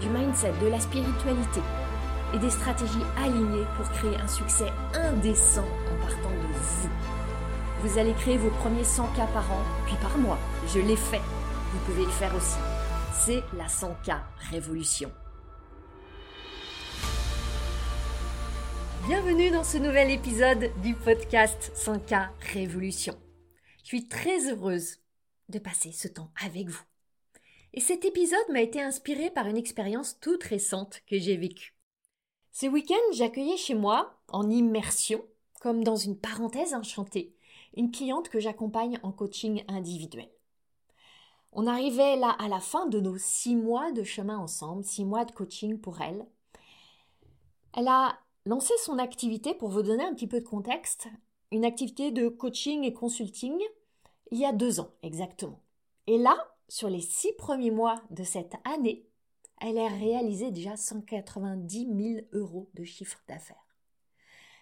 du mindset, de la spiritualité et des stratégies alignées pour créer un succès indécent en partant de vous. Vous allez créer vos premiers 100 k par an, puis par mois. Je l'ai fait. Vous pouvez le faire aussi. C'est la 100K Révolution. Bienvenue dans ce nouvel épisode du podcast 100K Révolution. Je suis très heureuse de passer ce temps avec vous. Et cet épisode m'a été inspiré par une expérience toute récente que j'ai vécue. Ce week-end, j'accueillais chez moi, en immersion, comme dans une parenthèse enchantée, une cliente que j'accompagne en coaching individuel. On arrivait là à la fin de nos six mois de chemin ensemble, six mois de coaching pour elle. Elle a lancé son activité, pour vous donner un petit peu de contexte, une activité de coaching et consulting il y a deux ans exactement. Et là, sur les six premiers mois de cette année, elle a réalisé déjà 190 000 euros de chiffre d'affaires.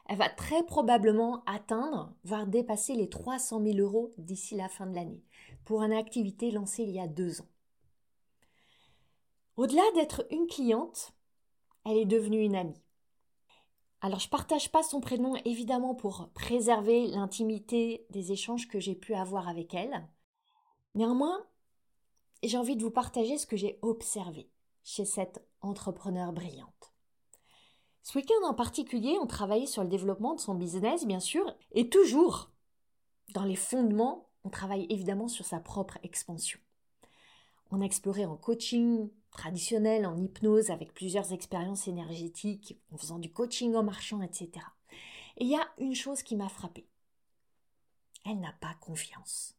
Elle va très probablement atteindre, voire dépasser les 300 000 euros d'ici la fin de l'année, pour une activité lancée il y a deux ans. Au-delà d'être une cliente, elle est devenue une amie. Alors je ne partage pas son prénom évidemment pour préserver l'intimité des échanges que j'ai pu avoir avec elle. Néanmoins, j'ai envie de vous partager ce que j'ai observé chez cette entrepreneur brillante. Ce week-end en particulier, on travaillait sur le développement de son business, bien sûr, et toujours, dans les fondements, on travaille évidemment sur sa propre expansion. On a exploré en coaching traditionnel, en hypnose, avec plusieurs expériences énergétiques, en faisant du coaching en marchant, etc. Et il y a une chose qui m'a frappée. Elle n'a pas confiance.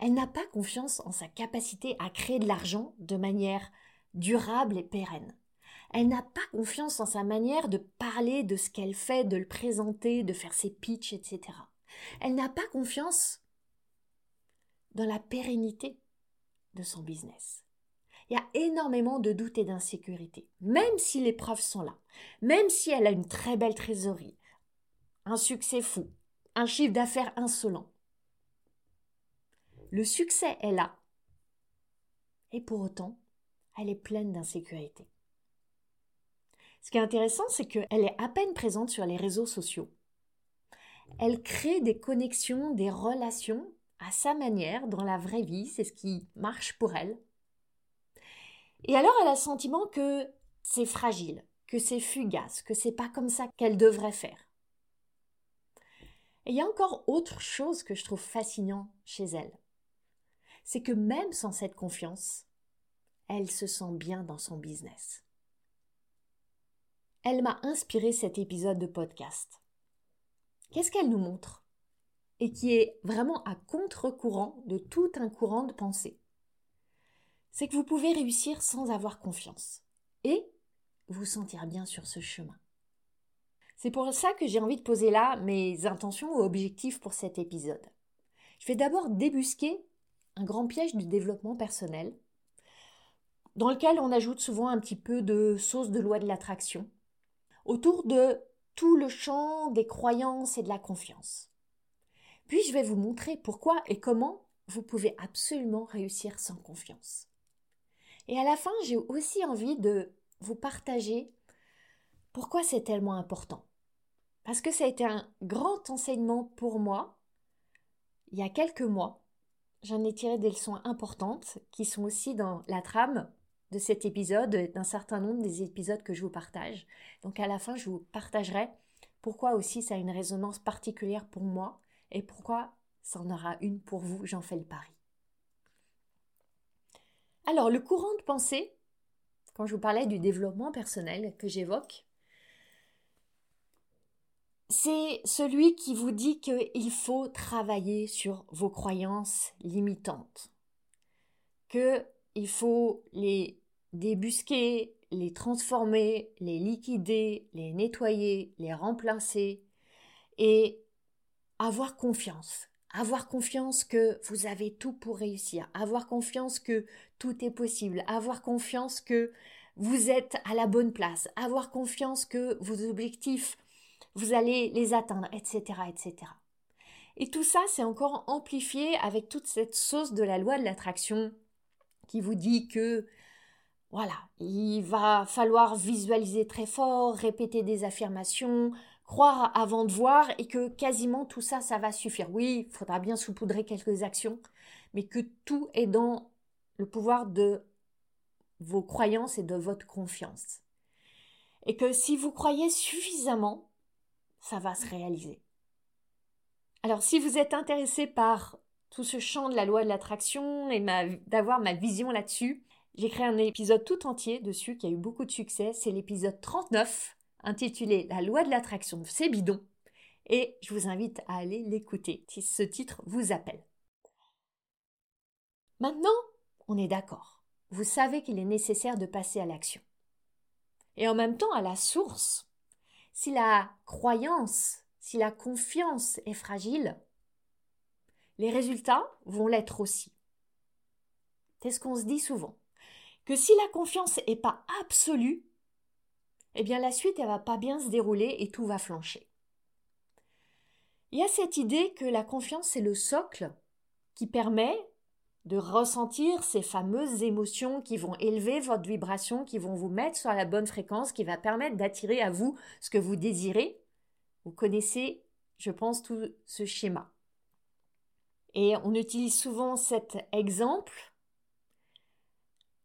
Elle n'a pas confiance en sa capacité à créer de l'argent de manière durable et pérenne. Elle n'a pas confiance en sa manière de parler de ce qu'elle fait, de le présenter, de faire ses pitchs, etc. Elle n'a pas confiance dans la pérennité de son business. Il y a énormément de doutes et d'insécurité, même si les preuves sont là, même si elle a une très belle trésorerie, un succès fou, un chiffre d'affaires insolent. Le succès est là, et pour autant, elle est pleine d'insécurité. Ce qui est intéressant, c'est qu'elle est à peine présente sur les réseaux sociaux. Elle crée des connexions, des relations à sa manière dans la vraie vie, c'est ce qui marche pour elle. Et alors elle a le sentiment que c'est fragile, que c'est fugace, que c'est pas comme ça qu'elle devrait faire. Et il y a encore autre chose que je trouve fascinant chez elle. C'est que même sans cette confiance, elle se sent bien dans son business elle m'a inspiré cet épisode de podcast. Qu'est-ce qu'elle nous montre? Et qui est vraiment à contre-courant de tout un courant de pensée. C'est que vous pouvez réussir sans avoir confiance et vous sentir bien sur ce chemin. C'est pour ça que j'ai envie de poser là mes intentions ou objectifs pour cet épisode. Je vais d'abord débusquer un grand piège du développement personnel, dans lequel on ajoute souvent un petit peu de sauce de loi de l'attraction, autour de tout le champ des croyances et de la confiance. Puis je vais vous montrer pourquoi et comment vous pouvez absolument réussir sans confiance. Et à la fin, j'ai aussi envie de vous partager pourquoi c'est tellement important. Parce que ça a été un grand enseignement pour moi il y a quelques mois. J'en ai tiré des leçons importantes qui sont aussi dans la trame de cet épisode et d'un certain nombre des épisodes que je vous partage. Donc à la fin, je vous partagerai pourquoi aussi ça a une résonance particulière pour moi et pourquoi ça en aura une pour vous, j'en fais le pari. Alors, le courant de pensée, quand je vous parlais du développement personnel que j'évoque, c'est celui qui vous dit qu'il faut travailler sur vos croyances limitantes, que il faut les débusquer, les transformer, les liquider, les nettoyer, les remplacer et avoir confiance. Avoir confiance que vous avez tout pour réussir. Avoir confiance que tout est possible. Avoir confiance que vous êtes à la bonne place. Avoir confiance que vos objectifs, vous allez les atteindre, etc., etc. Et tout ça, c'est encore amplifié avec toute cette sauce de la loi de l'attraction qui vous dit que voilà, il va falloir visualiser très fort, répéter des affirmations, croire avant de voir et que quasiment tout ça, ça va suffire. Oui, il faudra bien saupoudrer quelques actions, mais que tout est dans le pouvoir de vos croyances et de votre confiance. Et que si vous croyez suffisamment, ça va se réaliser. Alors si vous êtes intéressé par tout ce champ de la loi de l'attraction et d'avoir ma vision là-dessus, j'ai créé un épisode tout entier dessus qui a eu beaucoup de succès. C'est l'épisode 39 intitulé La loi de l'attraction, c'est bidon. Et je vous invite à aller l'écouter si ce titre vous appelle. Maintenant, on est d'accord. Vous savez qu'il est nécessaire de passer à l'action. Et en même temps, à la source, si la croyance, si la confiance est fragile, les résultats vont l'être aussi. C'est ce qu'on se dit souvent que si la confiance n'est pas absolue, eh bien la suite elle va pas bien se dérouler et tout va flancher. Il y a cette idée que la confiance c'est le socle qui permet de ressentir ces fameuses émotions qui vont élever votre vibration, qui vont vous mettre sur la bonne fréquence, qui va permettre d'attirer à vous ce que vous désirez. Vous connaissez, je pense, tout ce schéma. Et on utilise souvent cet exemple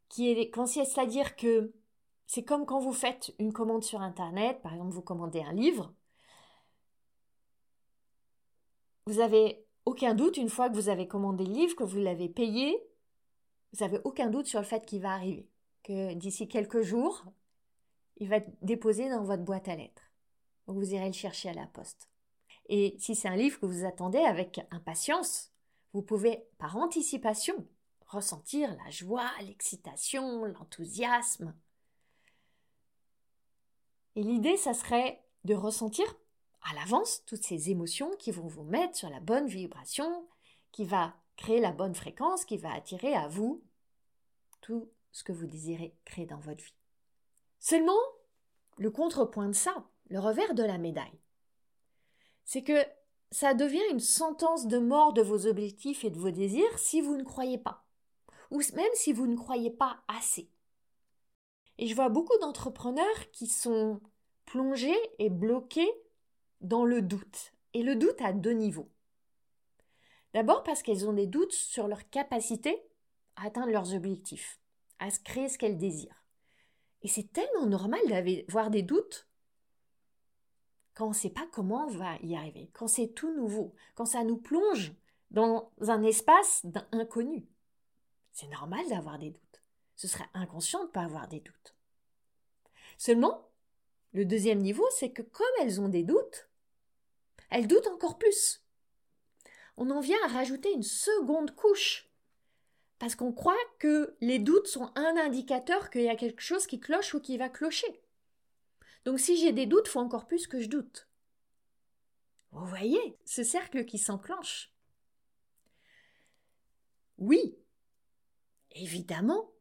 qui est consiste à dire que c'est comme quand vous faites une commande sur Internet, par exemple vous commandez un livre, vous avez aucun doute une fois que vous avez commandé le livre, que vous l'avez payé, vous n'avez aucun doute sur le fait qu'il va arriver, que d'ici quelques jours, il va être déposé dans votre boîte à lettres. Vous irez le chercher à la poste. Et si c'est un livre que vous attendez avec impatience, vous pouvez, par anticipation, ressentir la joie, l'excitation, l'enthousiasme. Et l'idée, ça serait de ressentir à l'avance toutes ces émotions qui vont vous mettre sur la bonne vibration, qui va créer la bonne fréquence, qui va attirer à vous tout ce que vous désirez créer dans votre vie. Seulement, le contrepoint de ça, le revers de la médaille, c'est que ça devient une sentence de mort de vos objectifs et de vos désirs si vous ne croyez pas ou même si vous ne croyez pas assez. Et je vois beaucoup d'entrepreneurs qui sont plongés et bloqués dans le doute. Et le doute à deux niveaux. D'abord parce qu'elles ont des doutes sur leur capacité à atteindre leurs objectifs, à se créer ce qu'elles désirent. Et c'est tellement normal d'avoir des doutes quand on ne sait pas comment on va y arriver, quand c'est tout nouveau, quand ça nous plonge dans un espace inconnu. C'est normal d'avoir des doutes. Ce serait inconscient de ne pas avoir des doutes. Seulement, le deuxième niveau, c'est que comme elles ont des doutes, elles doutent encore plus. On en vient à rajouter une seconde couche. Parce qu'on croit que les doutes sont un indicateur qu'il y a quelque chose qui cloche ou qui va clocher. Donc si j'ai des doutes, il faut encore plus que je doute. Vous voyez ce cercle qui s'enclenche. Oui, évidemment,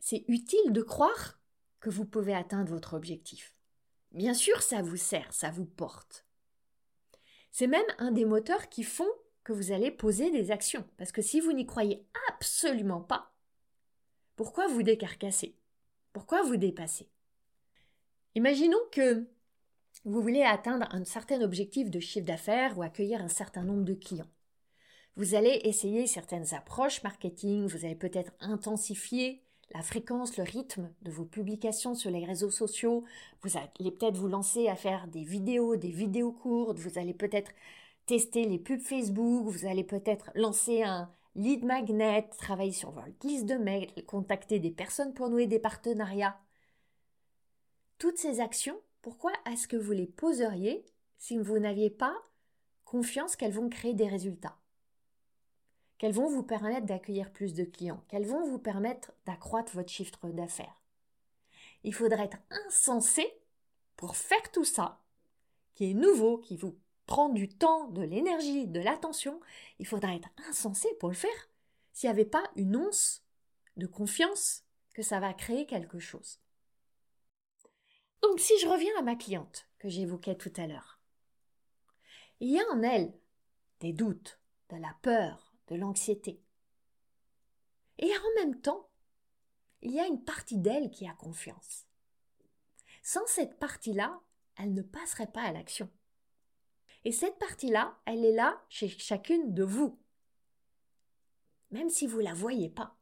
c'est utile de croire que vous pouvez atteindre votre objectif. Bien sûr, ça vous sert, ça vous porte. C'est même un des moteurs qui font que vous allez poser des actions. Parce que si vous n'y croyez absolument pas, pourquoi vous décarcasser? Pourquoi vous dépasser? Imaginons que vous voulez atteindre un certain objectif de chiffre d'affaires ou accueillir un certain nombre de clients. Vous allez essayer certaines approches marketing, vous allez peut-être intensifier la fréquence, le rythme de vos publications sur les réseaux sociaux, vous allez peut-être vous lancer à faire des vidéos, des vidéos courtes, vous allez peut-être tester les pubs Facebook, vous allez peut-être lancer un lead magnet, travailler sur votre liste de mails, contacter des personnes pour nouer des partenariats. Toutes ces actions, pourquoi est-ce que vous les poseriez si vous n'aviez pas confiance qu'elles vont créer des résultats? Qu'elles vont vous permettre d'accueillir plus de clients, qu'elles vont vous permettre d'accroître votre chiffre d'affaires. Il faudrait être insensé pour faire tout ça, qui est nouveau, qui vous prend du temps, de l'énergie, de l'attention. Il faudrait être insensé pour le faire s'il n'y avait pas une once de confiance que ça va créer quelque chose. Donc si je reviens à ma cliente que j'évoquais tout à l'heure, il y a en elle des doutes, de la peur, de l'anxiété. Et en même temps, il y a une partie d'elle qui a confiance. Sans cette partie-là, elle ne passerait pas à l'action. Et cette partie-là, elle est là chez chacune de vous, même si vous ne la voyez pas.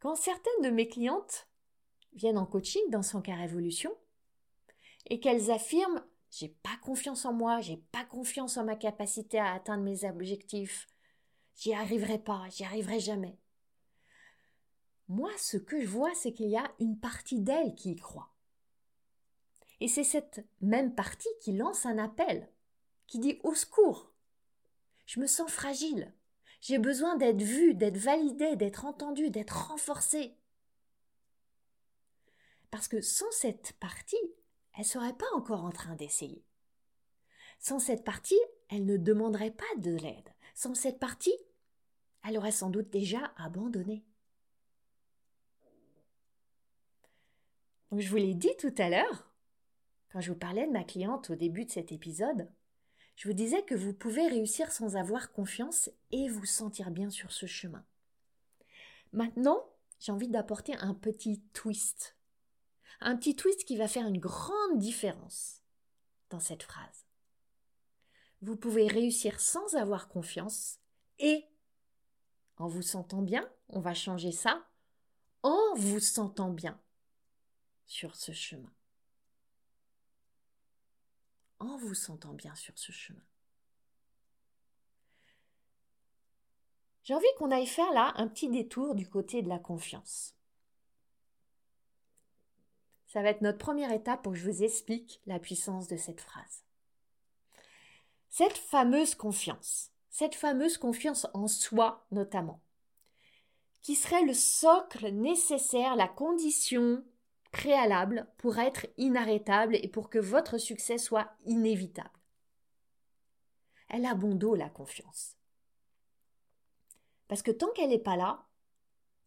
Quand certaines de mes clientes viennent en coaching dans son cas révolution et qu'elles affirment j'ai pas confiance en moi, j'ai pas confiance en ma capacité à atteindre mes objectifs, j'y arriverai pas, j'y arriverai jamais. Moi, ce que je vois, c'est qu'il y a une partie d'elle qui y croit. Et c'est cette même partie qui lance un appel, qui dit au secours. Je me sens fragile. J'ai besoin d'être vue, d'être validée, d'être entendue, d'être renforcée. Parce que sans cette partie, elle serait pas encore en train d'essayer. Sans cette partie, elle ne demanderait pas de l'aide. Sans cette partie, elle aurait sans doute déjà abandonné. je vous l'ai dit tout à l'heure, quand je vous parlais de ma cliente au début de cet épisode, je vous disais que vous pouvez réussir sans avoir confiance et vous sentir bien sur ce chemin. Maintenant, j'ai envie d'apporter un petit twist un petit twist qui va faire une grande différence dans cette phrase. Vous pouvez réussir sans avoir confiance et en vous sentant bien, on va changer ça, en vous sentant bien sur ce chemin. En vous sentant bien sur ce chemin. J'ai envie qu'on aille faire là un petit détour du côté de la confiance. Ça va être notre première étape pour que je vous explique la puissance de cette phrase. Cette fameuse confiance, cette fameuse confiance en soi notamment, qui serait le socle nécessaire, la condition préalable pour être inarrêtable et pour que votre succès soit inévitable. Elle a bon dos, la confiance. Parce que tant qu'elle n'est pas là,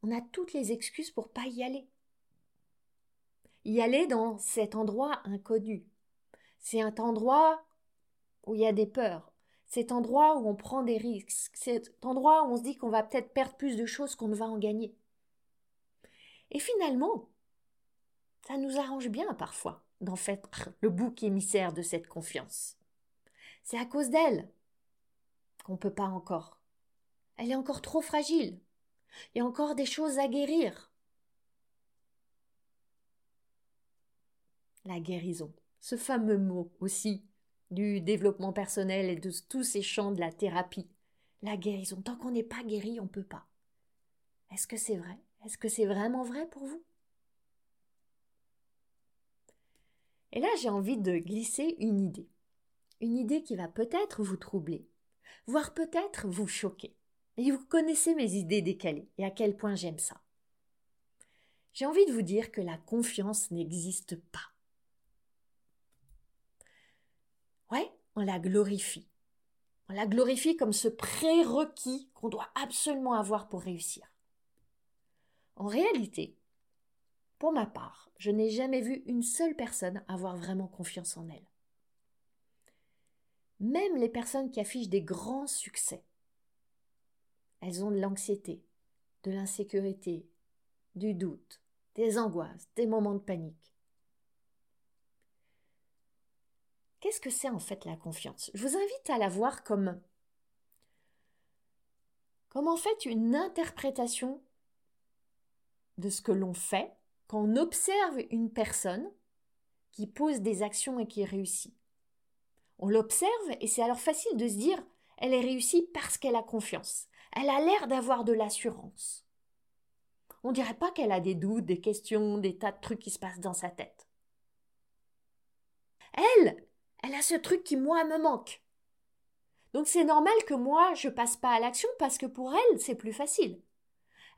on a toutes les excuses pour pas y aller y aller dans cet endroit inconnu. C'est un endroit où il y a des peurs. Cet endroit où on prend des risques. Cet endroit où on se dit qu'on va peut-être perdre plus de choses qu'on ne va en gagner. Et finalement, ça nous arrange bien parfois d'en faire le bouc émissaire de cette confiance. C'est à cause d'elle qu'on ne peut pas encore. Elle est encore trop fragile. Il y a encore des choses à guérir. La guérison. Ce fameux mot aussi du développement personnel et de tous ces champs de la thérapie. La guérison. Tant qu'on n'est pas guéri, on ne peut pas. Est-ce que c'est vrai? Est-ce que c'est vraiment vrai pour vous? Et là, j'ai envie de glisser une idée. Une idée qui va peut-être vous troubler, voire peut-être vous choquer. Et vous connaissez mes idées décalées et à quel point j'aime ça. J'ai envie de vous dire que la confiance n'existe pas. Ouais, on la glorifie. On la glorifie comme ce prérequis qu'on doit absolument avoir pour réussir. En réalité, pour ma part, je n'ai jamais vu une seule personne avoir vraiment confiance en elle. Même les personnes qui affichent des grands succès, elles ont de l'anxiété, de l'insécurité, du doute, des angoisses, des moments de panique. Qu'est-ce que c'est en fait la confiance? Je vous invite à la voir comme comme en fait une interprétation de ce que l'on fait quand on observe une personne qui pose des actions et qui réussit. On l'observe et c'est alors facile de se dire elle est réussie parce qu'elle a confiance. Elle a l'air d'avoir de l'assurance. On dirait pas qu'elle a des doutes, des questions, des tas de trucs qui se passent dans sa tête. Elle, elle a ce truc qui, moi, me manque. Donc c'est normal que moi je passe pas à l'action parce que pour elle c'est plus facile.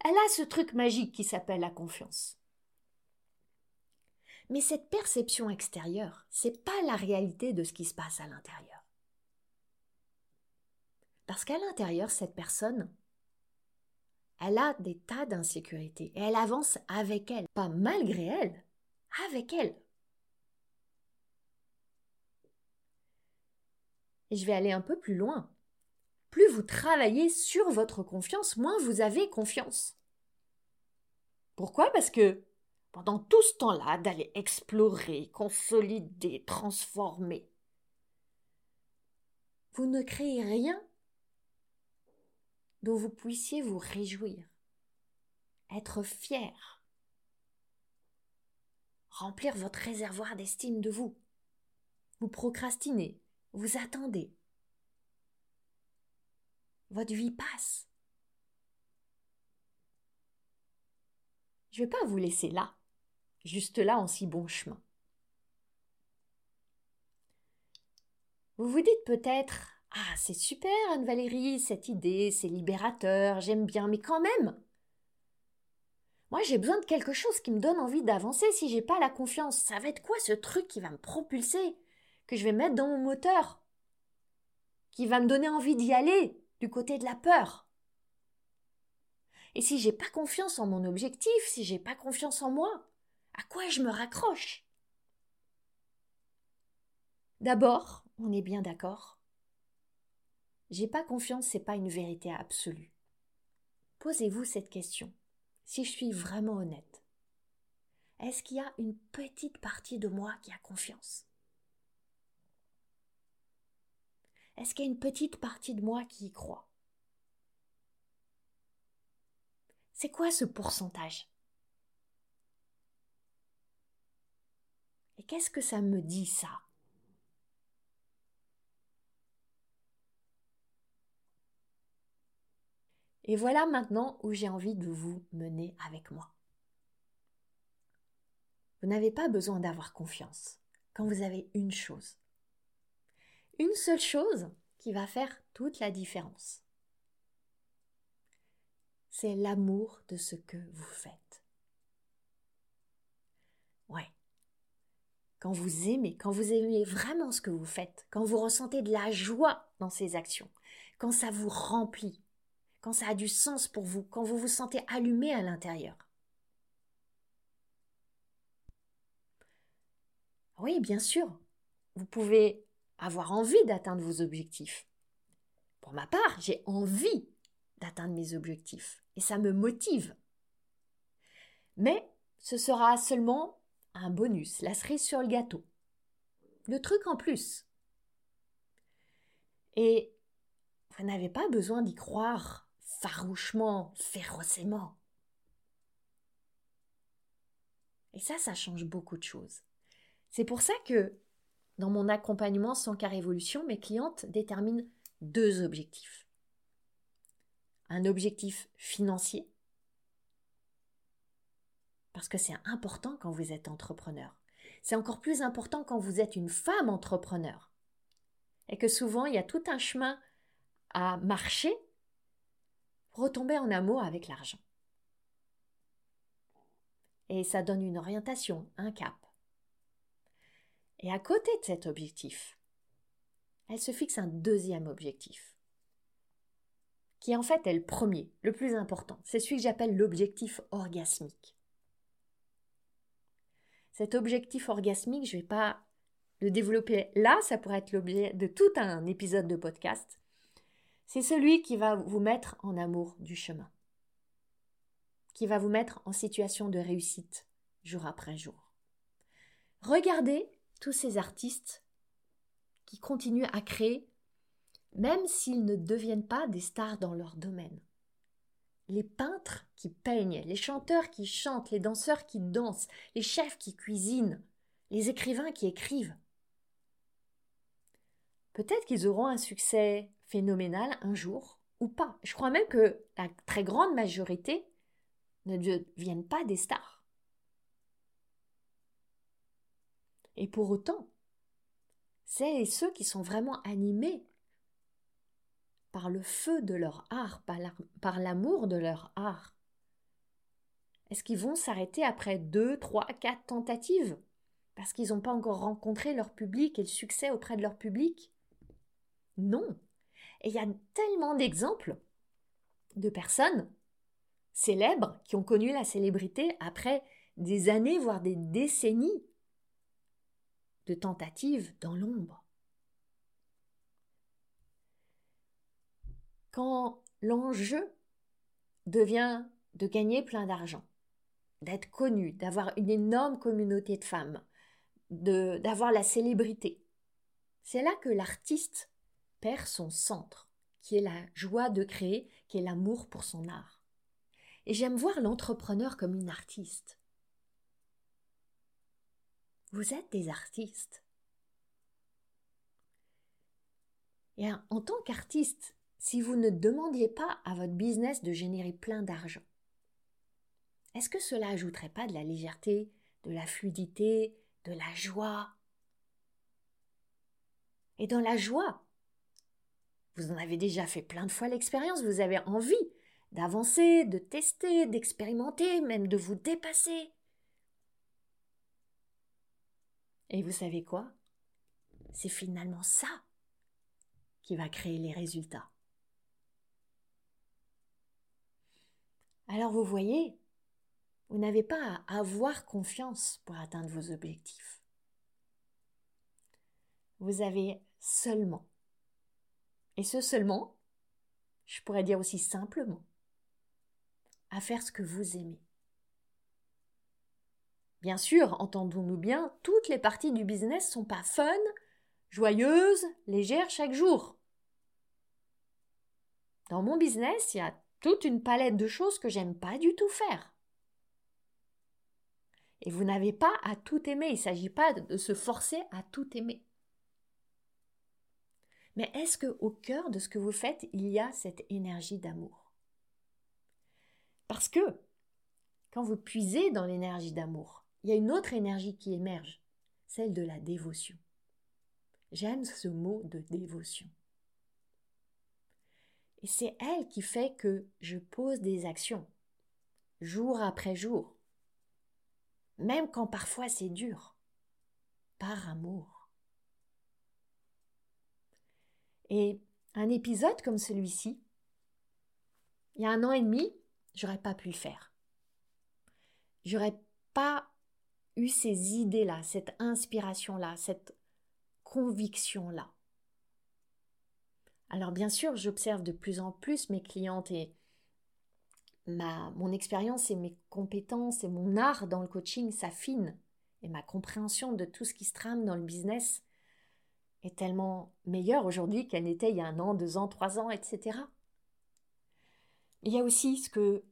Elle a ce truc magique qui s'appelle la confiance. Mais cette perception extérieure, c'est pas la réalité de ce qui se passe à l'intérieur. Parce qu'à l'intérieur, cette personne, elle a des tas d'insécurités et elle avance avec elle, pas malgré elle, avec elle. Et je vais aller un peu plus loin. Plus vous travaillez sur votre confiance, moins vous avez confiance. Pourquoi? Parce que pendant tout ce temps-là d'aller explorer, consolider, transformer, vous ne créez rien dont vous puissiez vous réjouir, être fier, remplir votre réservoir d'estime de vous. Vous procrastinez, vous attendez. Votre vie passe. Je ne vais pas vous laisser là, juste là en si bon chemin. Vous vous dites peut-être ah, c'est super, Anne-Valérie, cette idée, c'est libérateur, j'aime bien, mais quand même. Moi, j'ai besoin de quelque chose qui me donne envie d'avancer si j'ai pas la confiance. Ça va être quoi ce truc qui va me propulser, que je vais mettre dans mon moteur, qui va me donner envie d'y aller, du côté de la peur. Et si j'ai pas confiance en mon objectif, si j'ai pas confiance en moi, à quoi je me raccroche? D'abord, on est bien d'accord, j'ai pas confiance, c'est pas une vérité absolue. Posez-vous cette question. Si je suis vraiment honnête, est-ce qu'il y a une petite partie de moi qui a confiance? Est-ce qu'il y a une petite partie de moi qui y croit? C'est quoi ce pourcentage? Et qu'est-ce que ça me dit ça? Et voilà maintenant où j'ai envie de vous mener avec moi. Vous n'avez pas besoin d'avoir confiance quand vous avez une chose. Une seule chose qui va faire toute la différence. C'est l'amour de ce que vous faites. Ouais. Quand vous aimez, quand vous aimez vraiment ce que vous faites, quand vous ressentez de la joie dans ces actions, quand ça vous remplit, quand ça a du sens pour vous, quand vous vous sentez allumé à l'intérieur. Oui, bien sûr, vous pouvez avoir envie d'atteindre vos objectifs. Pour ma part, j'ai envie d'atteindre mes objectifs et ça me motive. Mais ce sera seulement un bonus, la cerise sur le gâteau. Le truc en plus. Et vous n'avez pas besoin d'y croire farouchement, férocement. Et ça, ça change beaucoup de choses. C'est pour ça que dans mon accompagnement sans car évolution, mes clientes déterminent deux objectifs. Un objectif financier, parce que c'est important quand vous êtes entrepreneur. C'est encore plus important quand vous êtes une femme entrepreneur. Et que souvent, il y a tout un chemin à marcher retomber en amour avec l'argent. Et ça donne une orientation, un cap. Et à côté de cet objectif, elle se fixe un deuxième objectif, qui en fait est le premier, le plus important. C'est celui que j'appelle l'objectif orgasmique. Cet objectif orgasmique, je ne vais pas le développer là, ça pourrait être l'objet de tout un épisode de podcast. C'est celui qui va vous mettre en amour du chemin, qui va vous mettre en situation de réussite jour après jour. Regardez tous ces artistes qui continuent à créer, même s'ils ne deviennent pas des stars dans leur domaine. Les peintres qui peignent, les chanteurs qui chantent, les danseurs qui dansent, les chefs qui cuisinent, les écrivains qui écrivent. Peut-être qu'ils auront un succès phénoménal un jour ou pas. Je crois même que la très grande majorité ne deviennent pas des stars. Et pour autant, c'est ceux qui sont vraiment animés par le feu de leur art, par l'amour de leur art Est-ce qu'ils vont s'arrêter après deux, trois, quatre tentatives Parce qu'ils n'ont pas encore rencontré leur public et le succès auprès de leur public? Non. Et il y a tellement d'exemples de personnes célèbres qui ont connu la célébrité après des années, voire des décennies de tentatives dans l'ombre. Quand l'enjeu devient de gagner plein d'argent, d'être connu, d'avoir une énorme communauté de femmes, d'avoir la célébrité, c'est là que l'artiste perd son centre, qui est la joie de créer, qui est l'amour pour son art. Et j'aime voir l'entrepreneur comme une artiste. Vous êtes des artistes. Et en tant qu'artiste, si vous ne demandiez pas à votre business de générer plein d'argent, est-ce que cela ajouterait pas de la légèreté, de la fluidité, de la joie? Et dans la joie, vous en avez déjà fait plein de fois l'expérience, vous avez envie d'avancer, de tester, d'expérimenter, même de vous dépasser. Et vous savez quoi? C'est finalement ça qui va créer les résultats. Alors vous voyez, vous n'avez pas à avoir confiance pour atteindre vos objectifs. Vous avez seulement, et ce seulement, je pourrais dire aussi simplement, à faire ce que vous aimez. Bien sûr, entendons-nous bien, toutes les parties du business sont pas fun, joyeuses, légères chaque jour. Dans mon business, il y a toute une palette de choses que j'aime pas du tout faire. Et vous n'avez pas à tout aimer, il ne s'agit pas de se forcer à tout aimer. Mais est-ce que au cœur de ce que vous faites, il y a cette énergie d'amour? Parce que quand vous puisez dans l'énergie d'amour, il y a une autre énergie qui émerge, celle de la dévotion. J'aime ce mot de dévotion. Et c'est elle qui fait que je pose des actions, jour après jour, même quand parfois c'est dur, par amour. Et un épisode comme celui-ci, il y a un an et demi, j'aurais pas pu le faire. J'aurais pas eu ces idées-là, cette inspiration-là, cette conviction-là. Alors bien sûr, j'observe de plus en plus mes clientes et ma, mon expérience et mes compétences et mon art dans le coaching s'affinent et ma compréhension de tout ce qui se trame dans le business est tellement meilleure aujourd'hui qu'elle n'était il y a un an, deux ans, trois ans, etc. Il y a aussi ce que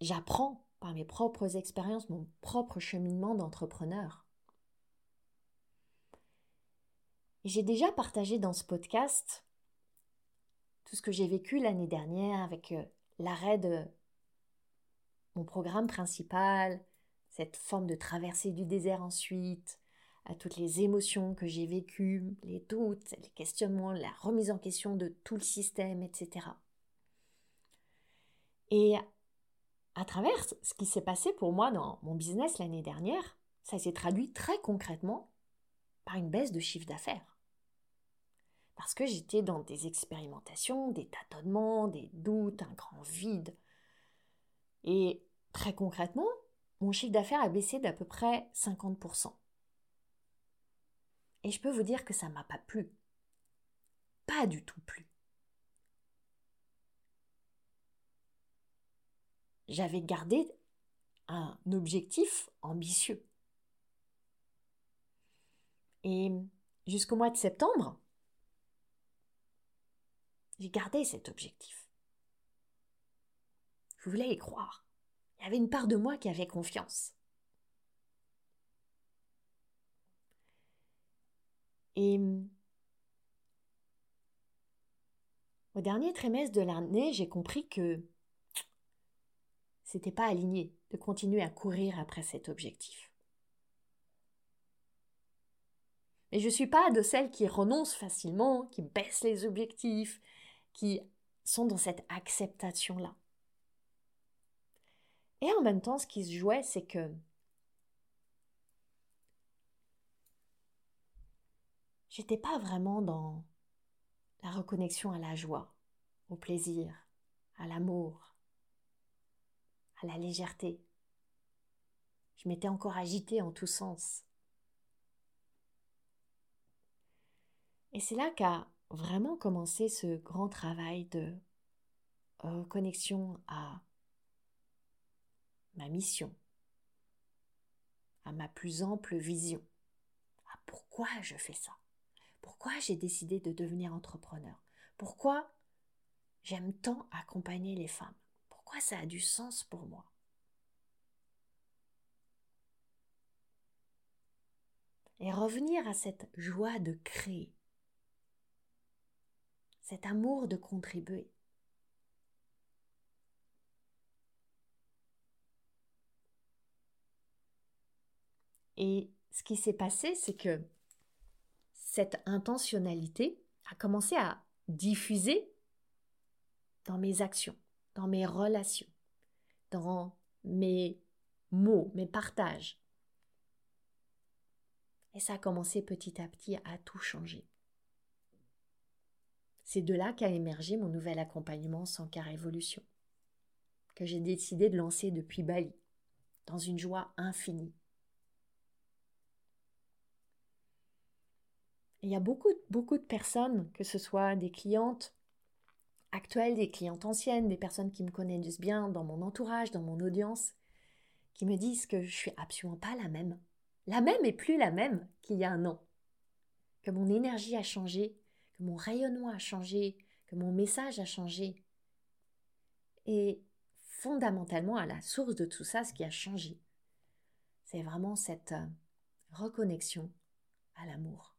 j'apprends par mes propres expériences, mon propre cheminement d'entrepreneur. J'ai déjà partagé dans ce podcast tout ce que j'ai vécu l'année dernière avec euh, l'arrêt de mon programme principal, cette forme de traversée du désert ensuite, à toutes les émotions que j'ai vécues, les doutes, les questionnements, la remise en question de tout le système, etc. Et à travers ce qui s'est passé pour moi dans mon business l'année dernière, ça s'est traduit très concrètement par une baisse de chiffre d'affaires. Parce que j'étais dans des expérimentations, des tâtonnements, des doutes, un grand vide. Et très concrètement, mon chiffre d'affaires a baissé d'à peu près 50%. Et je peux vous dire que ça ne m'a pas plu. Pas du tout plu. J'avais gardé un objectif ambitieux. Et jusqu'au mois de septembre, j'ai gardé cet objectif. Je voulais y croire. Il y avait une part de moi qui avait confiance. Et au dernier trimestre de l'année, j'ai compris que c'était pas aligné de continuer à courir après cet objectif. Et je ne suis pas de celles qui renoncent facilement, qui baissent les objectifs, qui sont dans cette acceptation-là. Et en même temps, ce qui se jouait, c'est que j'étais pas vraiment dans la reconnexion à la joie, au plaisir, à l'amour, à la légèreté. Je m'étais encore agitée en tous sens. Et c'est là qu'a vraiment commencé ce grand travail de connexion à ma mission, à ma plus ample vision, à pourquoi je fais ça, pourquoi j'ai décidé de devenir entrepreneur, pourquoi j'aime tant accompagner les femmes, pourquoi ça a du sens pour moi? Et revenir à cette joie de créer, cet amour de contribuer. Et ce qui s'est passé, c'est que cette intentionnalité a commencé à diffuser dans mes actions, dans mes relations, dans mes mots, mes partages. Et ça a commencé petit à petit à tout changer. C'est de là qu'a émergé mon nouvel accompagnement sans car évolution, que j'ai décidé de lancer depuis Bali, dans une joie infinie. il y a beaucoup, beaucoup de personnes, que ce soit des clientes actuelles, des clientes anciennes, des personnes qui me connaissent bien dans mon entourage, dans mon audience, qui me disent que je suis absolument pas la même. La même et plus la même qu'il y a un an. Que mon énergie a changé, que mon rayonnement a changé, que mon message a changé. Et fondamentalement, à la source de tout ça, ce qui a changé, c'est vraiment cette euh, reconnexion à l'amour.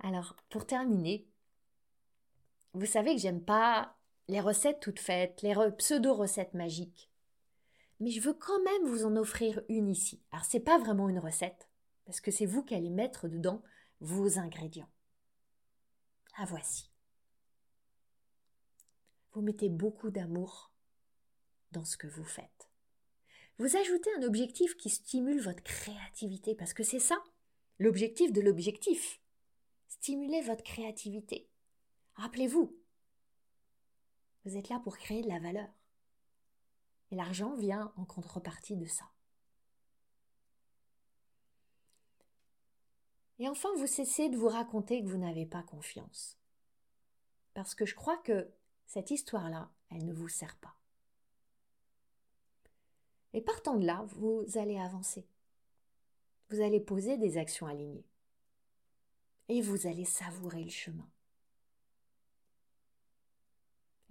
Alors, pour terminer, vous savez que j'aime pas les recettes toutes faites, les pseudo-recettes magiques. Mais je veux quand même vous en offrir une ici. Alors, c'est pas vraiment une recette, parce que c'est vous qui allez mettre dedans vos ingrédients. Ah, voici. Vous mettez beaucoup d'amour dans ce que vous faites. Vous ajoutez un objectif qui stimule votre créativité, parce que c'est ça, l'objectif de l'objectif. Stimulez votre créativité. Rappelez-vous, vous êtes là pour créer de la valeur. Et l'argent vient en contrepartie de ça. Et enfin, vous cessez de vous raconter que vous n'avez pas confiance. Parce que je crois que cette histoire-là, elle ne vous sert pas. Et partant de là, vous allez avancer. Vous allez poser des actions alignées et vous allez savourer le chemin.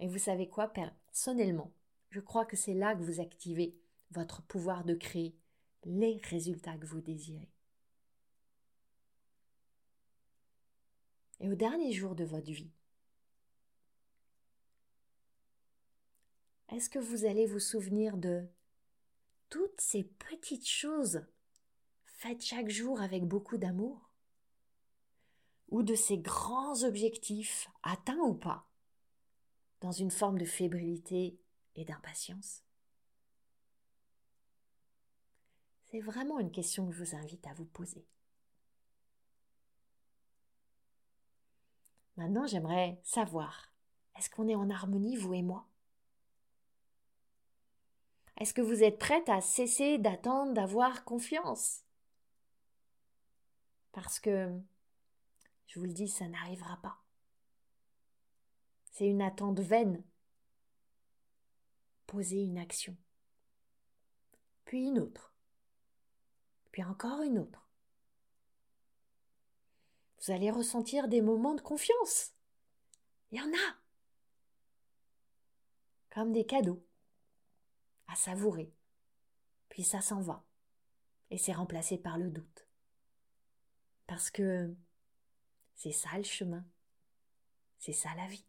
Et vous savez quoi, personnellement, je crois que c'est là que vous activez votre pouvoir de créer les résultats que vous désirez. Et au dernier jour de votre vie, est-ce que vous allez vous souvenir de toutes ces petites choses faites chaque jour avec beaucoup d'amour? Ou de ces grands objectifs, atteints ou pas, dans une forme de fébrilité et d'impatience? C'est vraiment une question que je vous invite à vous poser. Maintenant, j'aimerais savoir, est-ce qu'on est en harmonie, vous et moi? Est-ce que vous êtes prête à cesser d'attendre d'avoir confiance? Parce que je vous le dis, ça n'arrivera pas. C'est une attente vaine. Posez une action. Puis une autre. Puis encore une autre. Vous allez ressentir des moments de confiance. Il y en a. Comme des cadeaux à savourer. Puis ça s'en va. Et c'est remplacé par le doute. Parce que c'est ça le chemin. C'est ça la vie.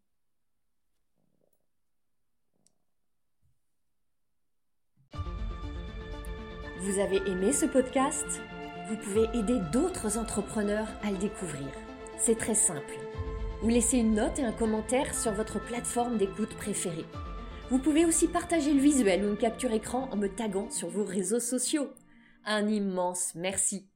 Vous avez aimé ce podcast? Vous pouvez aider d'autres entrepreneurs à le découvrir. C'est très simple. Vous laissez une note et un commentaire sur votre plateforme d'écoute préférée. Vous pouvez aussi partager le visuel ou une capture écran en me taguant sur vos réseaux sociaux. Un immense merci.